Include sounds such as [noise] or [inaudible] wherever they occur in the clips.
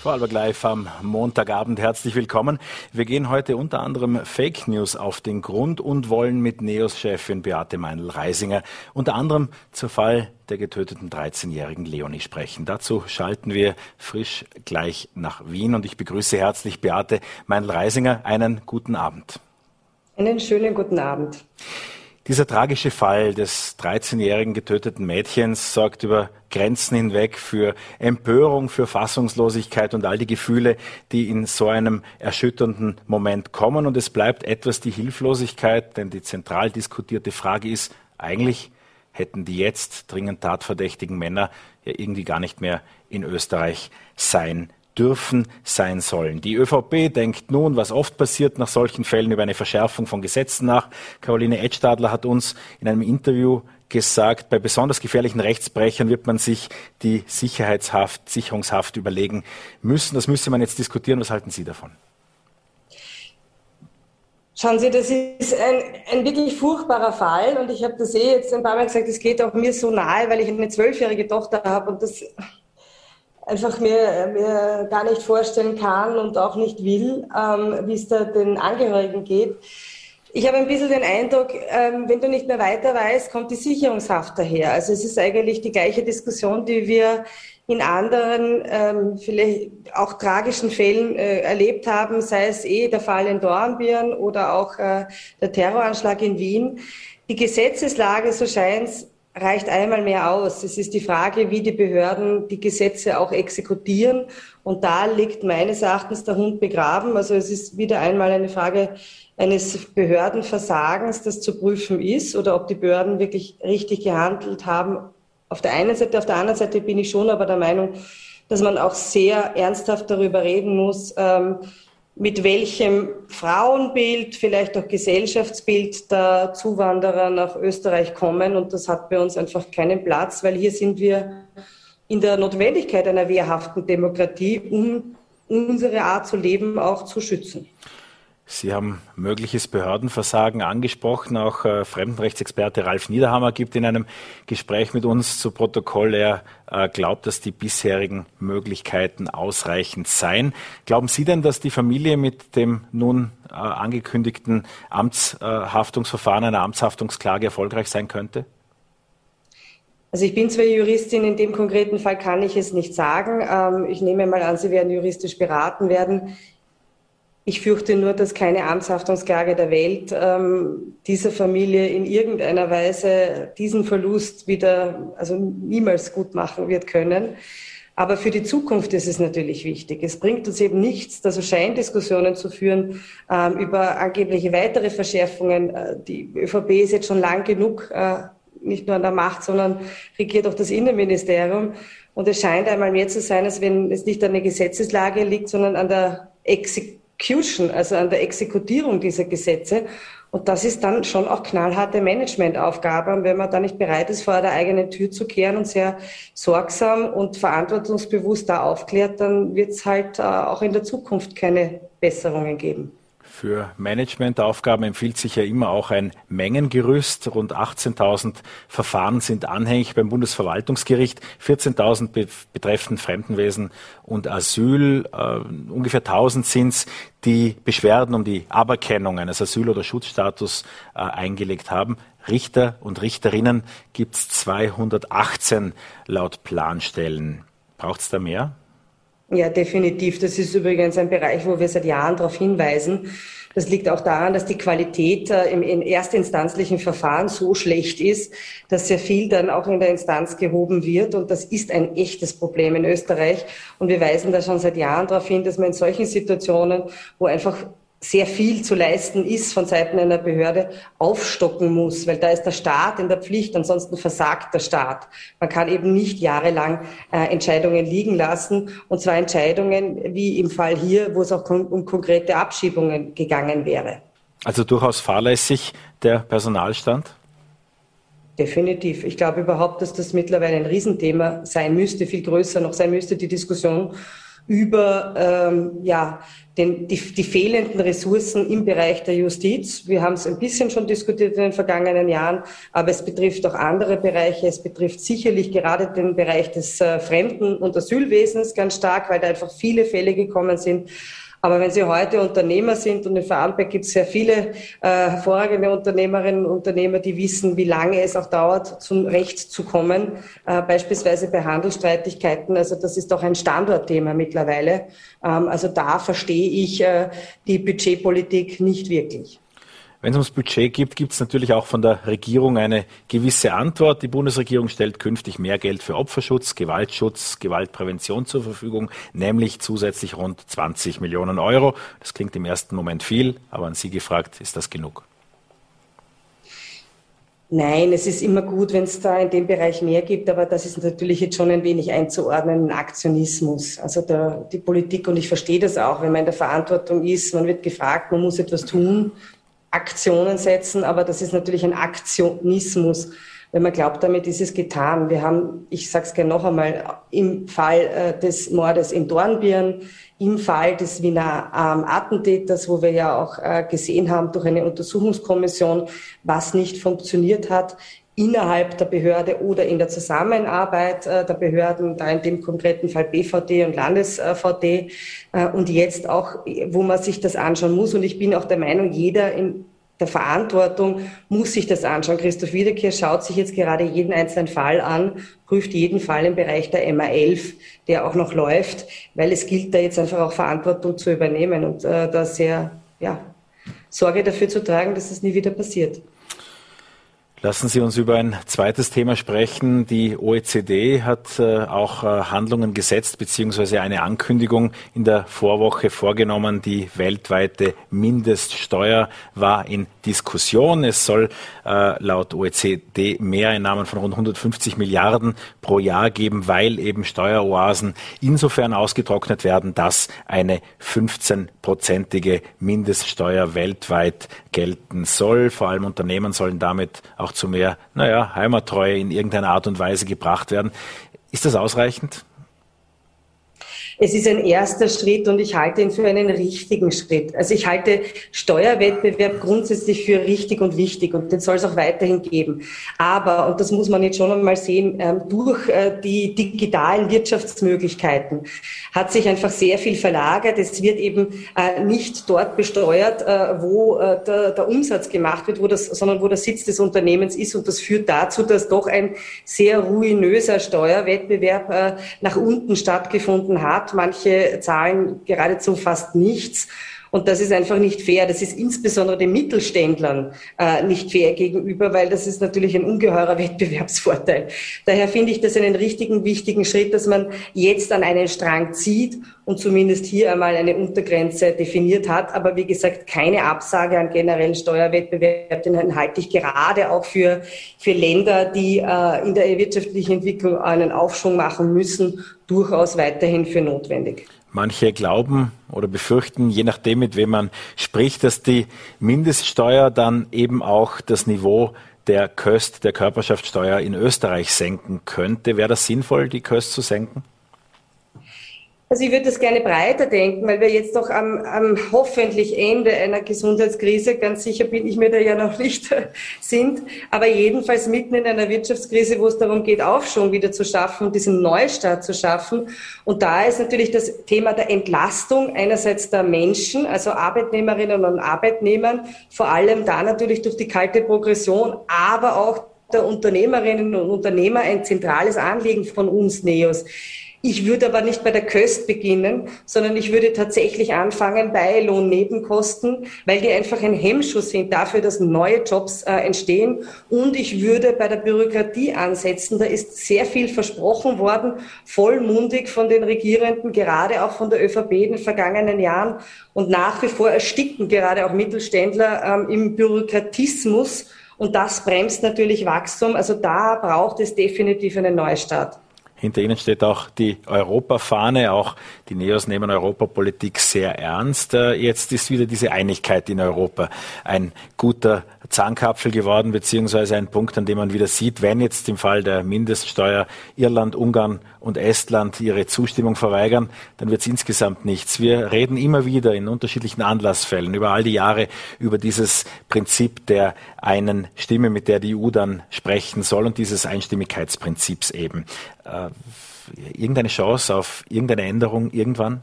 Frau Albergleif am Montagabend herzlich willkommen. Wir gehen heute unter anderem Fake News auf den Grund und wollen mit NEOS-Chefin Beate Meinl-Reisinger unter anderem zur Fall der getöteten 13-jährigen Leonie sprechen. Dazu schalten wir frisch gleich nach Wien und ich begrüße herzlich Beate Meinl-Reisinger. Einen guten Abend. Einen schönen guten Abend. Dieser tragische Fall des 13-jährigen getöteten Mädchens sorgt über Grenzen hinweg für Empörung, für Fassungslosigkeit und all die Gefühle, die in so einem erschütternden Moment kommen. Und es bleibt etwas die Hilflosigkeit, denn die zentral diskutierte Frage ist, eigentlich hätten die jetzt dringend tatverdächtigen Männer ja irgendwie gar nicht mehr in Österreich sein dürfen, sein sollen. Die ÖVP denkt nun, was oft passiert nach solchen Fällen, über eine Verschärfung von Gesetzen nach. Caroline Edstadler hat uns in einem Interview gesagt, bei besonders gefährlichen Rechtsbrechern wird man sich die Sicherheitshaft, Sicherungshaft überlegen müssen. Das müsste man jetzt diskutieren. Was halten Sie davon? Schauen Sie, das ist ein, ein wirklich furchtbarer Fall und ich habe das eh jetzt ein paar Mal gesagt, es geht auch mir so nahe, weil ich eine zwölfjährige Tochter habe und das einfach mir, mir gar nicht vorstellen kann und auch nicht will, ähm, wie es da den Angehörigen geht. Ich habe ein bisschen den Eindruck, ähm, wenn du nicht mehr weiter weißt, kommt die Sicherungshaft daher. Also es ist eigentlich die gleiche Diskussion, die wir in anderen, ähm, vielleicht auch tragischen Fällen äh, erlebt haben, sei es eh der Fall in Dornbirn oder auch äh, der Terroranschlag in Wien. Die Gesetzeslage, so scheint es, reicht einmal mehr aus. Es ist die Frage, wie die Behörden die Gesetze auch exekutieren. Und da liegt meines Erachtens der Hund begraben. Also es ist wieder einmal eine Frage eines Behördenversagens, das zu prüfen ist oder ob die Behörden wirklich richtig gehandelt haben. Auf der einen Seite, auf der anderen Seite bin ich schon aber der Meinung, dass man auch sehr ernsthaft darüber reden muss, ähm, mit welchem Frauenbild, vielleicht auch Gesellschaftsbild der Zuwanderer nach Österreich kommen. Und das hat bei uns einfach keinen Platz, weil hier sind wir in der Notwendigkeit einer wehrhaften Demokratie, um unsere Art zu leben auch zu schützen. Sie haben mögliches Behördenversagen angesprochen. Auch äh, Fremdenrechtsexperte Ralf Niederhammer gibt in einem Gespräch mit uns zu Protokoll, er äh, glaubt, dass die bisherigen Möglichkeiten ausreichend seien. Glauben Sie denn, dass die Familie mit dem nun äh, angekündigten Amtshaftungsverfahren, einer Amtshaftungsklage erfolgreich sein könnte? Also ich bin zwar Juristin, in dem konkreten Fall kann ich es nicht sagen. Ähm, ich nehme mal an, Sie werden juristisch beraten werden. Ich fürchte nur, dass keine Amtshaftungsklage der Welt ähm, dieser Familie in irgendeiner Weise diesen Verlust wieder, also niemals gut machen wird können. Aber für die Zukunft ist es natürlich wichtig. Es bringt uns eben nichts, da so Scheindiskussionen zu führen ähm, über angebliche weitere Verschärfungen. Äh, die ÖVP ist jetzt schon lang genug äh, nicht nur an der Macht, sondern regiert auch das Innenministerium. Und es scheint einmal mehr zu sein, als wenn es nicht an der Gesetzeslage liegt, sondern an der Exekution Execution, also an der Exekutierung dieser Gesetze. Und das ist dann schon auch knallharte Managementaufgabe. Und wenn man da nicht bereit ist, vor der eigenen Tür zu kehren und sehr sorgsam und verantwortungsbewusst da aufklärt, dann wird es halt äh, auch in der Zukunft keine Besserungen geben. Für Managementaufgaben empfiehlt sich ja immer auch ein Mengengerüst. Rund 18.000 Verfahren sind anhängig beim Bundesverwaltungsgericht, 14.000 betreffen Fremdenwesen und Asyl. Uh, ungefähr 1.000 sind es, die Beschwerden um die Aberkennung eines Asyl- oder Schutzstatus uh, eingelegt haben. Richter und Richterinnen gibt es 218 laut Planstellen. Braucht es da mehr? Ja, definitiv. Das ist übrigens ein Bereich, wo wir seit Jahren darauf hinweisen. Das liegt auch daran, dass die Qualität äh, im, im erstinstanzlichen Verfahren so schlecht ist, dass sehr viel dann auch in der Instanz gehoben wird. Und das ist ein echtes Problem in Österreich. Und wir weisen da schon seit Jahren darauf hin, dass man in solchen Situationen, wo einfach sehr viel zu leisten ist von Seiten einer Behörde, aufstocken muss, weil da ist der Staat in der Pflicht, ansonsten versagt der Staat. Man kann eben nicht jahrelang äh, Entscheidungen liegen lassen, und zwar Entscheidungen wie im Fall hier, wo es auch um konkrete Abschiebungen gegangen wäre. Also durchaus fahrlässig der Personalstand? Definitiv. Ich glaube überhaupt, dass das mittlerweile ein Riesenthema sein müsste, viel größer noch sein müsste, die Diskussion über ähm, ja, den, die, die fehlenden Ressourcen im Bereich der Justiz. Wir haben es ein bisschen schon diskutiert in den vergangenen Jahren, aber es betrifft auch andere Bereiche. Es betrifft sicherlich gerade den Bereich des äh, Fremden- und Asylwesens ganz stark, weil da einfach viele Fälle gekommen sind. Aber wenn Sie heute Unternehmer sind und in Vorarlberg gibt es sehr viele äh, hervorragende Unternehmerinnen und Unternehmer, die wissen, wie lange es auch dauert, zum Recht zu kommen, äh, beispielsweise bei Handelsstreitigkeiten. Also das ist doch ein Standortthema mittlerweile. Ähm, also da verstehe ich äh, die Budgetpolitik nicht wirklich. Wenn es ums Budget geht, gibt es natürlich auch von der Regierung eine gewisse Antwort. Die Bundesregierung stellt künftig mehr Geld für Opferschutz, Gewaltschutz, Gewaltprävention zur Verfügung, nämlich zusätzlich rund 20 Millionen Euro. Das klingt im ersten Moment viel, aber an Sie gefragt, ist das genug? Nein, es ist immer gut, wenn es da in dem Bereich mehr gibt, aber das ist natürlich jetzt schon ein wenig einzuordnen, ein Aktionismus. Also der, die Politik, und ich verstehe das auch, wenn man in der Verantwortung ist, man wird gefragt, man muss etwas tun, Aktionen setzen, aber das ist natürlich ein Aktionismus, wenn man glaubt, damit ist es getan. Wir haben, ich sage es gerne noch einmal, im Fall äh, des Mordes in Dornbirn, im Fall des Wiener ähm, Attentäters, wo wir ja auch äh, gesehen haben durch eine Untersuchungskommission, was nicht funktioniert hat, innerhalb der Behörde oder in der Zusammenarbeit äh, der Behörden, da in dem konkreten Fall BVD und LandesVD äh, und jetzt auch, wo man sich das anschauen muss. Und ich bin auch der Meinung, jeder in der Verantwortung muss sich das anschauen. Christoph Wiederkehr schaut sich jetzt gerade jeden einzelnen Fall an, prüft jeden Fall im Bereich der MA11, der auch noch läuft, weil es gilt da jetzt einfach auch Verantwortung zu übernehmen und äh, da sehr, ja, Sorge dafür zu tragen, dass es nie wieder passiert. Lassen Sie uns über ein zweites Thema sprechen. Die OECD hat äh, auch äh, Handlungen gesetzt beziehungsweise eine Ankündigung in der Vorwoche vorgenommen. Die weltweite Mindeststeuer war in Diskussion. Es soll äh, laut OECD Mehreinnahmen von rund 150 Milliarden pro Jahr geben, weil eben Steueroasen insofern ausgetrocknet werden, dass eine 15-prozentige Mindeststeuer weltweit gelten soll. Vor allem Unternehmen sollen damit auch auch zu mehr, naja, Heimattreue in irgendeiner Art und Weise gebracht werden. Ist das ausreichend? Es ist ein erster Schritt und ich halte ihn für einen richtigen Schritt. Also ich halte Steuerwettbewerb grundsätzlich für richtig und wichtig und den soll es auch weiterhin geben. Aber, und das muss man jetzt schon einmal sehen, ähm, durch äh, die digitalen Wirtschaftsmöglichkeiten hat sich einfach sehr viel verlagert. Es wird eben äh, nicht dort besteuert, äh, wo der, Umsatz gemacht wird, wo das, sondern wo der Sitz des Unternehmens ist. Und das führt dazu, dass doch ein sehr ruinöser Steuerwettbewerb nach unten stattgefunden hat Manche zahlen geradezu fast nichts. Und das ist einfach nicht fair. Das ist insbesondere den Mittelständlern äh, nicht fair gegenüber, weil das ist natürlich ein ungeheurer [laughs] Wettbewerbsvorteil. Daher finde ich das einen richtigen, wichtigen Schritt, dass man jetzt an einen Strang zieht und zumindest hier einmal eine Untergrenze definiert hat. Aber wie gesagt, keine Absage an generellen Steuerwettbewerb, den halte ich gerade auch für, für Länder, die äh, in der wirtschaftlichen Entwicklung einen Aufschwung machen müssen, durchaus weiterhin für notwendig. Manche glauben oder befürchten, je nachdem, mit wem man spricht, dass die Mindeststeuer dann eben auch das Niveau der Köst, der Körperschaftssteuer in Österreich senken könnte. Wäre das sinnvoll, die Köst zu senken? Also ich würde das gerne breiter denken, weil wir jetzt doch am, am hoffentlich Ende einer Gesundheitskrise, ganz sicher bin ich mir da ja noch [laughs] nicht, sind, aber jedenfalls mitten in einer Wirtschaftskrise, wo es darum geht, Aufschwung wieder zu schaffen diesen Neustart zu schaffen. Und da ist natürlich das Thema der Entlastung einerseits der Menschen, also Arbeitnehmerinnen und Arbeitnehmern, vor allem da natürlich durch die kalte Progression, aber auch der Unternehmerinnen und Unternehmer ein zentrales Anliegen von uns NEOS. Ich würde aber nicht bei der Köst beginnen, sondern ich würde tatsächlich anfangen bei Lohnnebenkosten, weil die einfach ein Hemmschuss sind dafür, dass neue Jobs äh, entstehen. Und ich würde bei der Bürokratie ansetzen. Da ist sehr viel versprochen worden, vollmundig von den Regierenden, gerade auch von der ÖVP in den vergangenen Jahren. Und nach wie vor ersticken gerade auch Mittelständler ähm, im Bürokratismus. Und das bremst natürlich Wachstum. Also da braucht es definitiv einen Neustart. Hinter Ihnen steht auch die Europafahne. Auch die Neos nehmen Europapolitik sehr ernst. Äh, jetzt ist wieder diese Einigkeit in Europa ein guter Zahnkapfel geworden, beziehungsweise ein Punkt, an dem man wieder sieht, wenn jetzt im Fall der Mindeststeuer Irland, Ungarn und Estland ihre Zustimmung verweigern, dann wird es insgesamt nichts. Wir reden immer wieder in unterschiedlichen Anlassfällen über all die Jahre über dieses Prinzip der einen Stimme, mit der die EU dann sprechen soll und dieses Einstimmigkeitsprinzips eben. Äh, irgendeine Chance auf irgendeine Änderung irgendwann?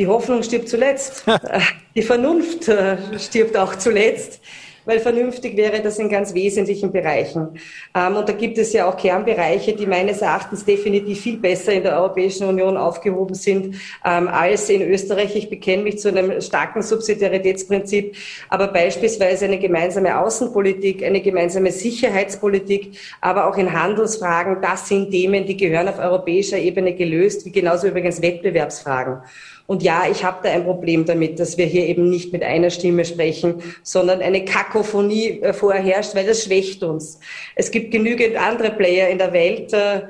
Die Hoffnung stirbt zuletzt. [laughs] Die Vernunft äh, stirbt auch zuletzt weil vernünftig wäre das in ganz wesentlichen Bereichen. Ähm, und da gibt es ja auch Kernbereiche, die meines Erachtens definitiv viel besser in der Europäischen Union aufgehoben sind ähm, als in Österreich. Ich bekenne mich zu einem starken Subsidiaritätsprinzip, aber beispielsweise eine gemeinsame Außenpolitik, eine gemeinsame Sicherheitspolitik, aber auch in Handelsfragen, das sind Themen, die gehören auf europäischer Ebene gelöst, wie genauso übrigens Wettbewerbsfragen. Und ja, ich habe da ein Problem damit, dass wir hier eben nicht mit einer Stimme sprechen, sondern eine Kakophonie äh, vorherrscht, weil das schwächt uns. Es gibt genügend andere Player in der Welt, äh,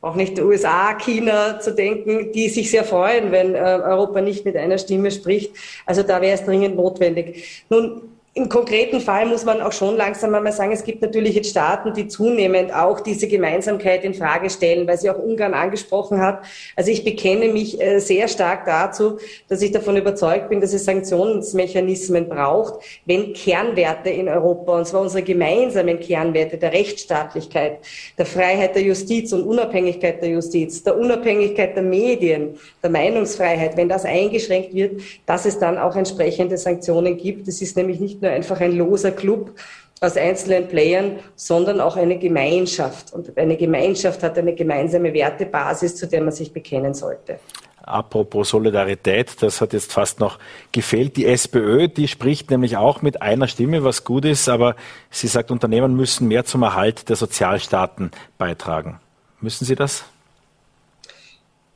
auch nicht die USA, China zu denken, die sich sehr freuen, wenn äh, Europa nicht mit einer Stimme spricht. Also da wäre es dringend notwendig. Nun, im konkreten Fall muss man auch schon langsam einmal sagen, es gibt natürlich jetzt Staaten, die zunehmend auch diese Gemeinsamkeit in Frage stellen, weil sie auch Ungarn angesprochen hat. Also ich bekenne mich äh, sehr stark dazu, dass ich davon überzeugt bin, dass es Sanktionsmechanismen braucht, wenn Kernwerte in Europa, und zwar unsere gemeinsamen Kernwerte der Rechtsstaatlichkeit, der Freiheit der Justiz und Unabhängigkeit der Justiz, der Unabhängigkeit der Medien, der Meinungsfreiheit, wenn das eingeschränkt wird, dass es dann auch entsprechende Sanktionen gibt. Das ist nämlich nicht nur einfach ein loser Club aus einzelnen Playern, sondern auch eine Gemeinschaft. Und eine Gemeinschaft hat eine gemeinsame Wertebasis, zu der man sich bekennen sollte. Apropos Solidarität, das hat jetzt fast noch gefehlt. Die SPÖ, die spricht nämlich auch mit einer Stimme, was gut ist, aber sie sagt, Unternehmen müssen mehr zum Erhalt der Sozialstaaten beitragen. Müssen sie das?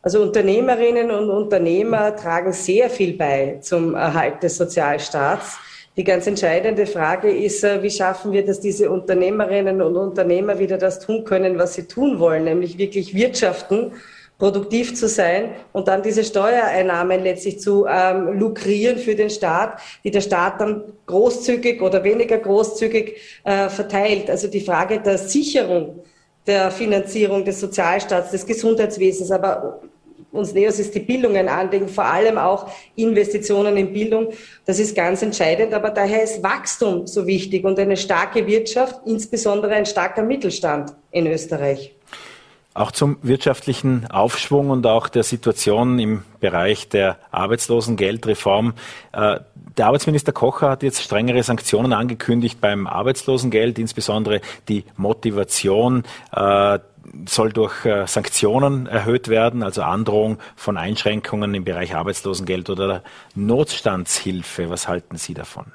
Also Unternehmerinnen und Unternehmer tragen sehr viel bei zum Erhalt des Sozialstaats. Die ganz entscheidende Frage ist, äh, wie schaffen wir, dass diese Unternehmerinnen und Unternehmer wieder das tun können, was sie tun wollen, nämlich wirklich wirtschaften, produktiv zu sein und dann diese Steuereinnahmen letztlich zu ähm, lukrieren für den Staat, die der Staat dann großzügig oder weniger großzügig äh, verteilt. Also die Frage der Sicherung der Finanzierung des Sozialstaats, des Gesundheitswesens, aber uns Neos ist die Bildungen anlegen, vor allem auch Investitionen in Bildung. Das ist ganz entscheidend, aber daher ist Wachstum so wichtig und eine starke Wirtschaft, insbesondere ein starker Mittelstand in Österreich. Auch zum wirtschaftlichen Aufschwung und auch der Situation im Bereich der Arbeitslosengeldreform. Äh, der Arbeitsminister Kocher hat jetzt strengere Sanktionen angekündigt beim Arbeitslosengeld, insbesondere die Motivation äh, soll durch äh, Sanktionen erhöht werden, also Androhung von Einschränkungen im Bereich Arbeitslosengeld oder Notstandshilfe. Was halten Sie davon?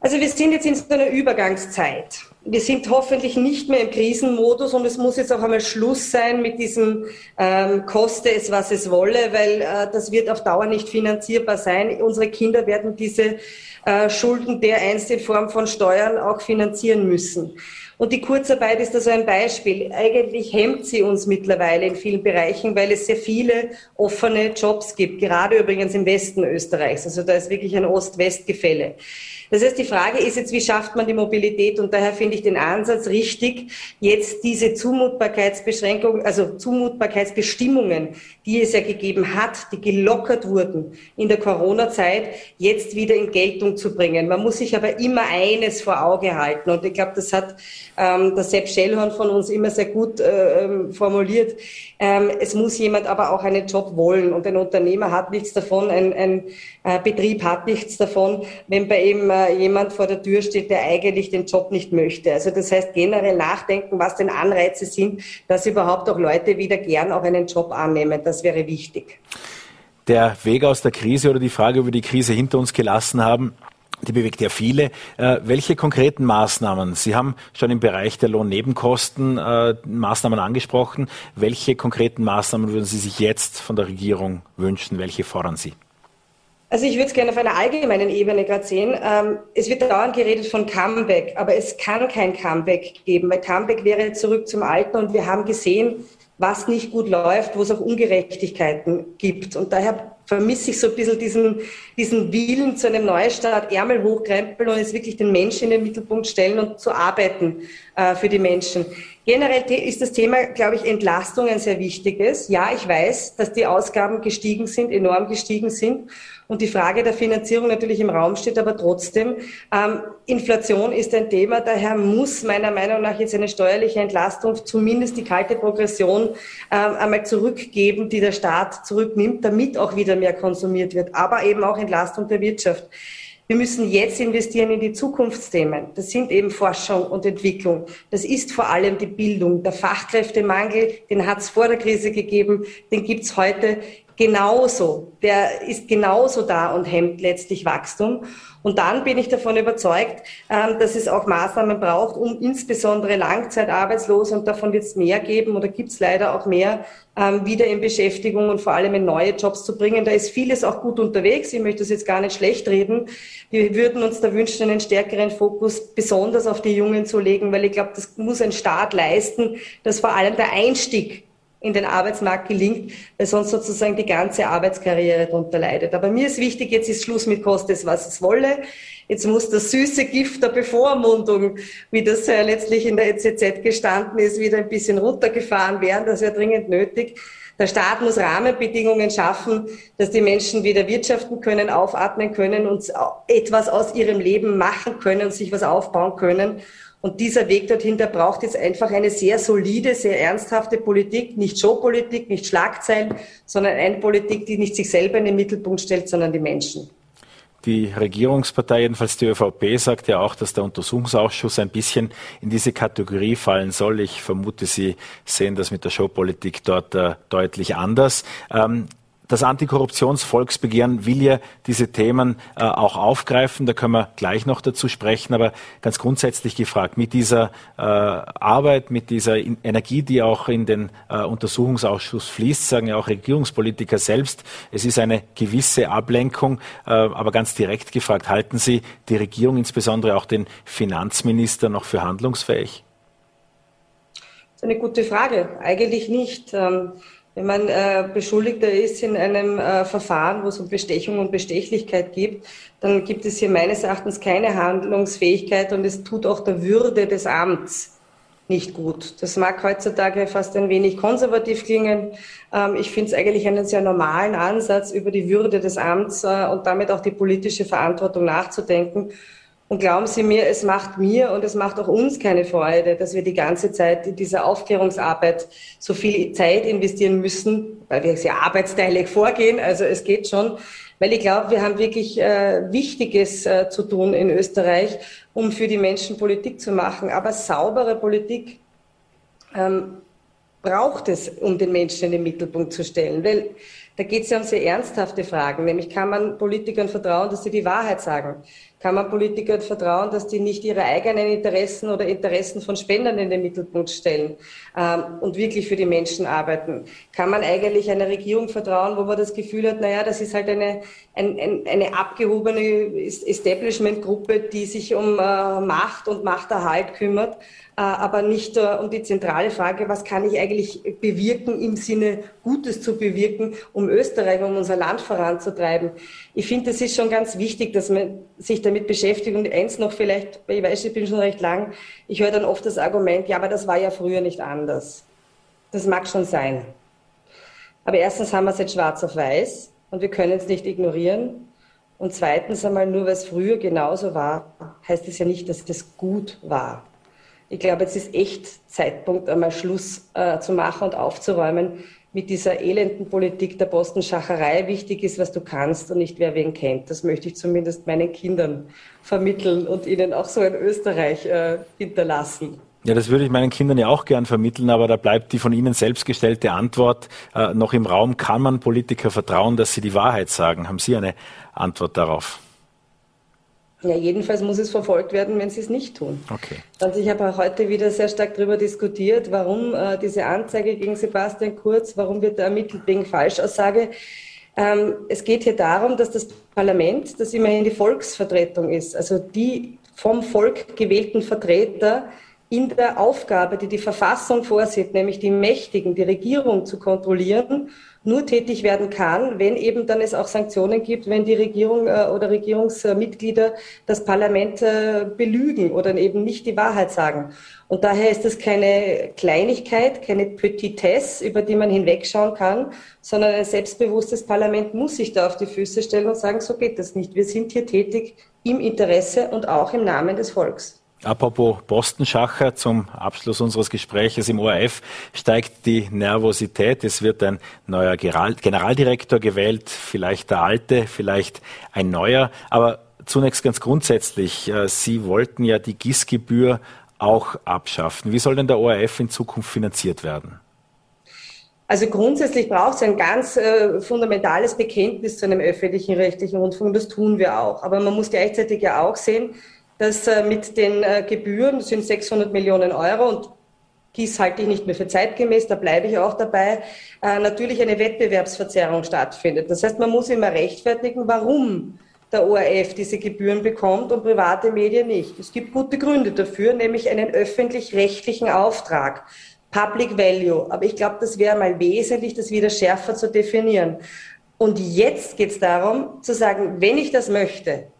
Also wir sind jetzt in so einer Übergangszeit. Wir sind hoffentlich nicht mehr im Krisenmodus und es muss jetzt auch einmal Schluss sein mit diesem ähm, Koste es, was es wolle, weil äh, das wird auf Dauer nicht finanzierbar sein. Unsere Kinder werden diese äh, Schulden dereinst in Form von Steuern auch finanzieren müssen. Und die Kurzarbeit ist also ein Beispiel. Eigentlich hemmt sie uns mittlerweile in vielen Bereichen, weil es sehr viele offene Jobs gibt, gerade übrigens im Westen Österreichs. Also da ist wirklich ein Ost-West-Gefälle. Das heißt, die Frage ist jetzt, wie schafft man die Mobilität? Und daher finde ich den Ansatz richtig, jetzt diese Zumutbarkeitsbeschränkungen, also Zumutbarkeitsbestimmungen, die es ja gegeben hat, die gelockert wurden in der Corona-Zeit, jetzt wieder in Geltung zu bringen. Man muss sich aber immer eines vor Auge halten. Und ich glaube, das hat ähm, der Sepp Schellhorn von uns immer sehr gut äh, ähm, formuliert. Ähm, es muss jemand aber auch einen Job wollen. Und ein Unternehmer hat nichts davon, ein, ein äh, Betrieb hat nichts davon, wenn bei ihm äh, jemand vor der Tür steht, der eigentlich den Job nicht möchte. Also das heißt generell nachdenken, was denn Anreize sind, dass überhaupt auch Leute wieder gern auch einen Job annehmen. Das wäre wichtig. Der Weg aus der Krise oder die Frage, ob wir die Krise hinter uns gelassen haben, die bewegt ja viele. Äh, welche konkreten Maßnahmen? Sie haben schon im Bereich der Lohnnebenkosten äh, Maßnahmen angesprochen. Welche konkreten Maßnahmen würden Sie sich jetzt von der Regierung wünschen? Welche fordern Sie? Also ich würde es gerne auf einer allgemeinen Ebene gerade sehen. Ähm, es wird dauernd geredet von Comeback, aber es kann kein Comeback geben, weil Comeback wäre zurück zum Alten und wir haben gesehen, was nicht gut läuft, wo es auch Ungerechtigkeiten gibt. Und daher vermisse ich so ein bisschen diesen, diesen Willen zu einem Neustart, Ärmel hochkrempeln und jetzt wirklich den Menschen in den Mittelpunkt stellen und zu arbeiten äh, für die Menschen. Generell ist das Thema, glaube ich, Entlastung ein sehr wichtiges. Ja, ich weiß, dass die Ausgaben gestiegen sind, enorm gestiegen sind und die Frage der Finanzierung natürlich im Raum steht, aber trotzdem, ähm, Inflation ist ein Thema, daher muss meiner Meinung nach jetzt eine steuerliche Entlastung, zumindest die kalte Progression, ähm, einmal zurückgeben, die der Staat zurücknimmt, damit auch wieder mehr konsumiert wird, aber eben auch Entlastung der Wirtschaft. Wir müssen jetzt investieren in die Zukunftsthemen. Das sind eben Forschung und Entwicklung. Das ist vor allem die Bildung. Der Fachkräftemangel, den hat es vor der Krise gegeben, den gibt es heute genauso. Der ist genauso da und hemmt letztlich Wachstum. Und dann bin ich davon überzeugt, ähm, dass es auch Maßnahmen braucht, um insbesondere Langzeitarbeitslose, und davon wird es mehr geben oder gibt es leider auch mehr, ähm, wieder in Beschäftigung und vor allem in neue Jobs zu bringen. Da ist vieles auch gut unterwegs. Ich möchte das jetzt gar nicht schlecht reden. Wir würden uns da wünschen, einen stärkeren Fokus besonders auf die Jungen zu legen, weil ich glaube, das muss ein Staat leisten, dass vor allem der Einstieg in den Arbeitsmarkt gelingt, weil sonst sozusagen die ganze Arbeitskarriere darunter leidet. Aber mir ist wichtig, jetzt ist Schluss mit Koste es, was es wolle. Jetzt muss das süße Gift der Bevormundung, wie das ja letztlich in der EZZ gestanden ist, wieder ein bisschen runtergefahren werden. Das wäre dringend nötig. Der Staat muss Rahmenbedingungen schaffen, dass die Menschen wieder wirtschaften können, aufatmen können und etwas aus ihrem Leben machen können sich was aufbauen können. Und dieser Weg dorthin, der braucht jetzt einfach eine sehr solide, sehr ernsthafte Politik, nicht Showpolitik, nicht Schlagzeilen, sondern eine Politik, die nicht sich selber in den Mittelpunkt stellt, sondern die Menschen. Die Regierungspartei, jedenfalls die ÖVP, sagt ja auch, dass der Untersuchungsausschuss ein bisschen in diese Kategorie fallen soll. Ich vermute, Sie sehen das mit der Showpolitik dort äh, deutlich anders. Ähm, das Antikorruptionsvolksbegehren will ja diese Themen äh, auch aufgreifen. Da können wir gleich noch dazu sprechen. Aber ganz grundsätzlich gefragt, mit dieser äh, Arbeit, mit dieser Energie, die auch in den äh, Untersuchungsausschuss fließt, sagen ja auch Regierungspolitiker selbst, es ist eine gewisse Ablenkung. Äh, aber ganz direkt gefragt, halten Sie die Regierung, insbesondere auch den Finanzminister, noch für handlungsfähig? Das ist eine gute Frage. Eigentlich nicht. Wenn man äh, Beschuldigter ist in einem äh, Verfahren, wo es um Bestechung und Bestechlichkeit gibt, dann gibt es hier meines Erachtens keine Handlungsfähigkeit und es tut auch der Würde des Amts nicht gut. Das mag heutzutage fast ein wenig konservativ klingen. Ähm, ich finde es eigentlich einen sehr normalen Ansatz, über die Würde des Amts äh, und damit auch die politische Verantwortung nachzudenken. Und glauben Sie mir, es macht mir und es macht auch uns keine Freude, dass wir die ganze Zeit in dieser Aufklärungsarbeit so viel Zeit investieren müssen, weil wir sehr arbeitsteilig vorgehen. Also es geht schon, weil ich glaube, wir haben wirklich äh, Wichtiges äh, zu tun in Österreich, um für die Menschen Politik zu machen. Aber saubere Politik ähm, braucht es, um den Menschen in den Mittelpunkt zu stellen. Weil da geht es ja um sehr ernsthafte Fragen, nämlich kann man Politikern vertrauen, dass sie die Wahrheit sagen? Kann man Politikern vertrauen, dass die nicht ihre eigenen Interessen oder Interessen von Spendern in den Mittelpunkt stellen ähm, und wirklich für die Menschen arbeiten? Kann man eigentlich einer Regierung vertrauen, wo man das Gefühl hat, naja, das ist halt eine, ein, ein, eine abgehobene Establishment-Gruppe, die sich um äh, Macht und Machterhalt kümmert, aber nicht äh, um die zentrale Frage, was kann ich eigentlich bewirken im Sinne Gutes zu bewirken, um Österreich, um unser Land voranzutreiben. Ich finde, das ist schon ganz wichtig, dass man sich da damit beschäftigt. Und eins noch vielleicht, weil ich weiß, ich bin schon recht lang, ich höre dann oft das Argument, ja, aber das war ja früher nicht anders. Das mag schon sein. Aber erstens haben wir es jetzt schwarz auf weiß und wir können es nicht ignorieren. Und zweitens einmal, nur weil es früher genauso war, heißt es ja nicht, dass das gut war. Ich glaube, jetzt ist echt Zeitpunkt, einmal Schluss äh, zu machen und aufzuräumen mit dieser elenden Politik der Postenschacherei wichtig ist, was du kannst und nicht wer wen kennt. Das möchte ich zumindest meinen Kindern vermitteln und ihnen auch so in Österreich äh, hinterlassen. Ja, das würde ich meinen Kindern ja auch gern vermitteln, aber da bleibt die von Ihnen selbst gestellte Antwort äh, noch im Raum. Kann man Politiker vertrauen, dass sie die Wahrheit sagen? Haben Sie eine Antwort darauf? Ja, jedenfalls muss es verfolgt werden, wenn sie es nicht tun. Okay. Und ich habe auch heute wieder sehr stark darüber diskutiert, warum äh, diese Anzeige gegen Sebastian Kurz, warum wird er ermittelt wegen Falschaussage. Ähm, es geht hier darum, dass das Parlament, das immerhin die Volksvertretung ist, also die vom Volk gewählten Vertreter, in der Aufgabe, die die Verfassung vorsieht, nämlich die Mächtigen, die Regierung zu kontrollieren, nur tätig werden kann, wenn eben dann es auch Sanktionen gibt, wenn die Regierung äh, oder Regierungsmitglieder das Parlament äh, belügen oder eben nicht die Wahrheit sagen. Und daher ist das keine Kleinigkeit, keine Petitesse, über die man hinwegschauen kann, sondern ein selbstbewusstes Parlament muss sich da auf die Füße stellen und sagen, so geht das nicht. Wir sind hier tätig im Interesse und auch im Namen des Volks. Apropos Postenschacher, zum Abschluss unseres Gespräches im ORF steigt die Nervosität. Es wird ein neuer Generaldirektor gewählt, vielleicht der alte, vielleicht ein neuer. Aber zunächst ganz grundsätzlich, äh, Sie wollten ja die GIS-Gebühr auch abschaffen. Wie soll denn der ORF in Zukunft finanziert werden? Also grundsätzlich braucht es ein ganz äh, fundamentales Bekenntnis zu einem öffentlichen rechtlichen Rundfunk. Das tun wir auch. Aber man muss gleichzeitig ja auch sehen, dass äh, mit den äh, Gebühren, das sind 600 Millionen Euro und dies halte ich nicht mehr für zeitgemäß, da bleibe ich auch dabei, äh, natürlich eine Wettbewerbsverzerrung stattfindet. Das heißt, man muss immer rechtfertigen, warum der ORF diese Gebühren bekommt und private Medien nicht. Es gibt gute Gründe dafür, nämlich einen öffentlich-rechtlichen Auftrag. Public Value. Aber ich glaube, das wäre mal wesentlich, das wieder schärfer zu definieren. Und jetzt geht es darum, zu sagen, wenn ich das möchte,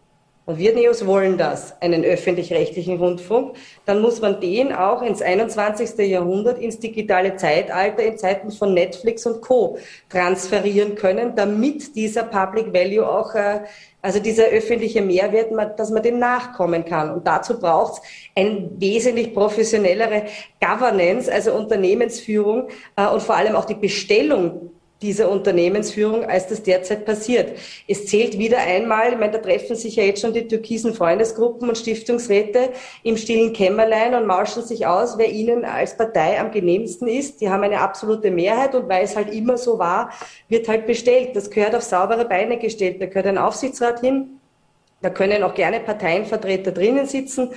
und wir Neos wollen das, einen öffentlich-rechtlichen Rundfunk, dann muss man den auch ins 21. Jahrhundert, ins digitale Zeitalter, in Zeiten von Netflix und Co. transferieren können, damit dieser Public Value auch, äh, also dieser öffentliche Mehrwert, dass man dem nachkommen kann. Und dazu braucht es eine wesentlich professionellere Governance, also Unternehmensführung äh, und vor allem auch die Bestellung dieser Unternehmensführung, als das derzeit passiert. Es zählt wieder einmal, ich meine, da treffen sich ja jetzt schon die türkisen Freundesgruppen und Stiftungsräte im stillen Kämmerlein und mauschen sich aus, wer ihnen als Partei am genehmsten ist. Die haben eine absolute Mehrheit und weil es halt immer so war, wird halt bestellt. Das gehört auf saubere Beine gestellt. Da gehört ein Aufsichtsrat hin, da können auch gerne Parteienvertreter drinnen sitzen,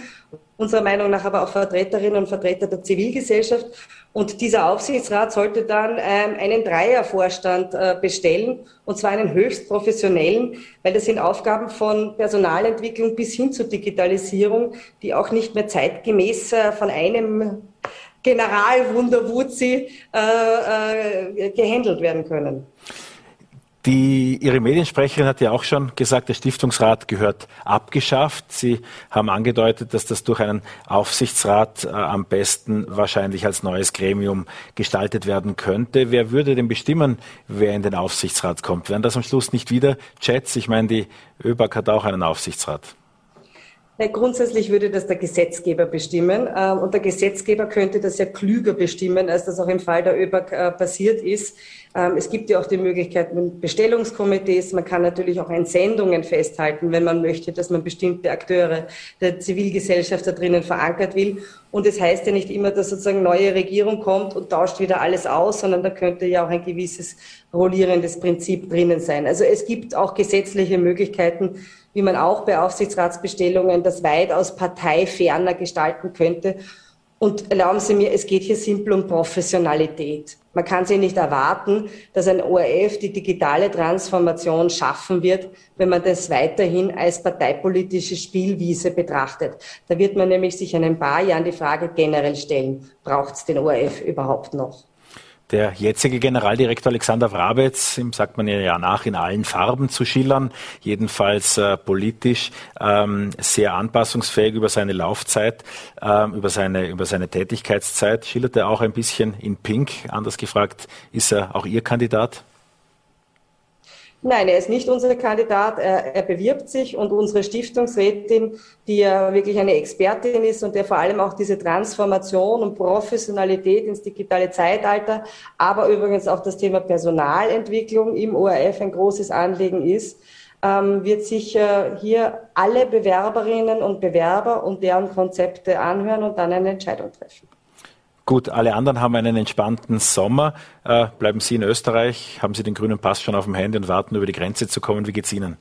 unserer Meinung nach aber auch Vertreterinnen und Vertreter der Zivilgesellschaft. Und dieser Aufsichtsrat sollte dann ähm, einen Dreiervorstand äh, bestellen, und zwar einen höchst professionellen, weil das sind Aufgaben von Personalentwicklung bis hin zur Digitalisierung, die auch nicht mehr zeitgemäß äh, von einem General Wunderwuzi äh, äh, gehandelt werden können. Die, Ihre Mediensprecherin hat ja auch schon gesagt, der Stiftungsrat gehört abgeschafft. Sie haben angedeutet, dass das durch einen Aufsichtsrat äh, am besten wahrscheinlich als neues Gremium gestaltet werden könnte. Wer würde denn bestimmen, wer in den Aufsichtsrat kommt? Wären das am Schluss nicht wieder Chats? Ich meine, die ÖBAG hat auch einen Aufsichtsrat. Grundsätzlich würde das der Gesetzgeber bestimmen. Ähm, und der Gesetzgeber könnte das ja klüger bestimmen, als das auch im Fall der ÖBAG äh, passiert ist. Ähm, es gibt ja auch die Möglichkeit mit Bestellungskomitees. Man kann natürlich auch Entsendungen festhalten, wenn man möchte, dass man bestimmte Akteure der Zivilgesellschaft da drinnen verankert will. Und es das heißt ja nicht immer, dass sozusagen neue Regierung kommt und tauscht wieder alles aus, sondern da könnte ja auch ein gewisses rollierendes Prinzip drinnen sein. Also es gibt auch gesetzliche Möglichkeiten, wie man auch bei Aufsichtsratsbestellungen das weitaus parteiferner gestalten könnte. Und erlauben Sie mir, es geht hier simpel um Professionalität. Man kann sich nicht erwarten, dass ein ORF die digitale Transformation schaffen wird, wenn man das weiterhin als parteipolitische Spielwiese betrachtet. Da wird man nämlich sich in ein paar Jahren die Frage generell stellen, braucht es den ORF überhaupt noch? Der jetzige Generaldirektor Alexander Wrabetz, ihm sagt man ja nach, in allen Farben zu schillern, jedenfalls äh, politisch ähm, sehr anpassungsfähig über seine Laufzeit, ähm, über, seine, über seine Tätigkeitszeit. Schillert er auch ein bisschen in Pink? Anders gefragt, ist er auch Ihr Kandidat? Nein, er ist nicht unser Kandidat. Er, er, bewirbt sich und unsere Stiftungsrätin, die ja wirklich eine Expertin ist und der vor allem auch diese Transformation und Professionalität ins digitale Zeitalter, aber übrigens auch das Thema Personalentwicklung im ORF ein großes Anliegen ist, ähm, wird sich äh, hier alle Bewerberinnen und Bewerber und deren Konzepte anhören und dann eine Entscheidung treffen. Gut, alle anderen haben einen entspannten Sommer. Äh, bleiben Sie in Österreich, haben Sie den grünen Pass schon auf dem Handy und warten, über die Grenze zu kommen. Wie geht's Ihnen?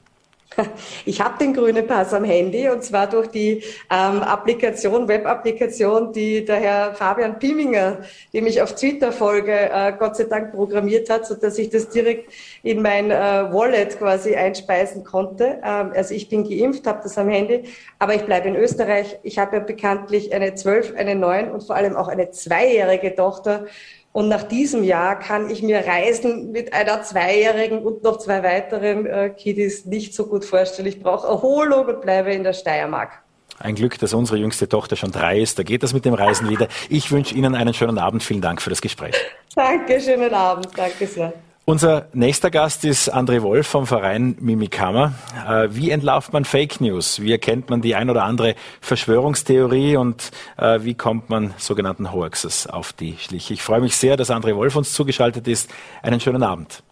[laughs] Ich habe den grünen Pass am Handy und zwar durch die ähm, Applikation, Web-Applikation, die der Herr Fabian Piminger, dem ich auf Twitter folge, äh, Gott sei Dank programmiert hat, so dass ich das direkt in mein äh, Wallet quasi einspeisen konnte. Ähm, also ich bin geimpft, habe das am Handy, aber ich bleibe in Österreich. Ich habe ja bekanntlich eine zwölf, eine neun und vor allem auch eine zweijährige Tochter. Und nach diesem Jahr kann ich mir Reisen mit einer Zweijährigen und noch zwei weiteren äh, Kiddies nicht so gut vorstellen. Ich brauche Erholung und bleibe in der Steiermark. Ein Glück, dass unsere jüngste Tochter schon drei ist. Da geht das mit dem Reisen wieder. Ich wünsche Ihnen einen schönen Abend. Vielen Dank für das Gespräch. [laughs] Danke, schönen Abend. Danke sehr. Unser nächster Gast ist André Wolf vom Verein Mimikama. Äh, wie entlarvt man Fake News? Wie erkennt man die ein oder andere Verschwörungstheorie und äh, wie kommt man sogenannten Hoaxes auf die Schliche? Ich freue mich sehr, dass André Wolf uns zugeschaltet ist. Einen schönen Abend.